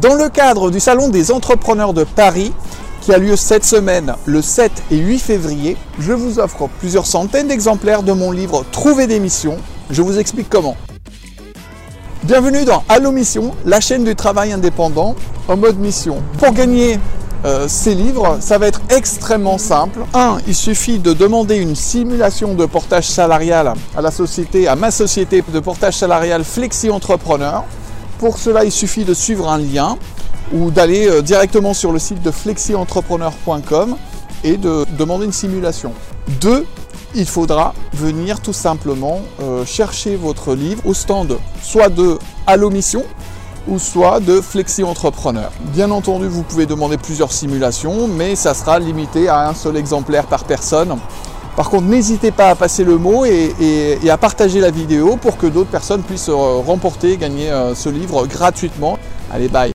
Dans le cadre du Salon des entrepreneurs de Paris, qui a lieu cette semaine, le 7 et 8 février, je vous offre plusieurs centaines d'exemplaires de mon livre Trouver des missions. Je vous explique comment. Bienvenue dans Allo Mission, la chaîne du travail indépendant en mode mission. Pour gagner euh, ces livres, ça va être extrêmement simple. 1. Il suffit de demander une simulation de portage salarial à la société, à ma société de portage salarial Flexi Entrepreneur. Pour cela, il suffit de suivre un lien ou d'aller euh, directement sur le site de flexientrepreneur.com et de demander une simulation. 2. Il faudra venir tout simplement euh, chercher votre livre au stand soit de Allo Mission ou soit de Flexi Entrepreneur. Bien entendu, vous pouvez demander plusieurs simulations, mais ça sera limité à un seul exemplaire par personne. Par contre, n'hésitez pas à passer le mot et, à partager la vidéo pour que d'autres personnes puissent euh, remporter, gagner ce livre gratuitement. Allez, bye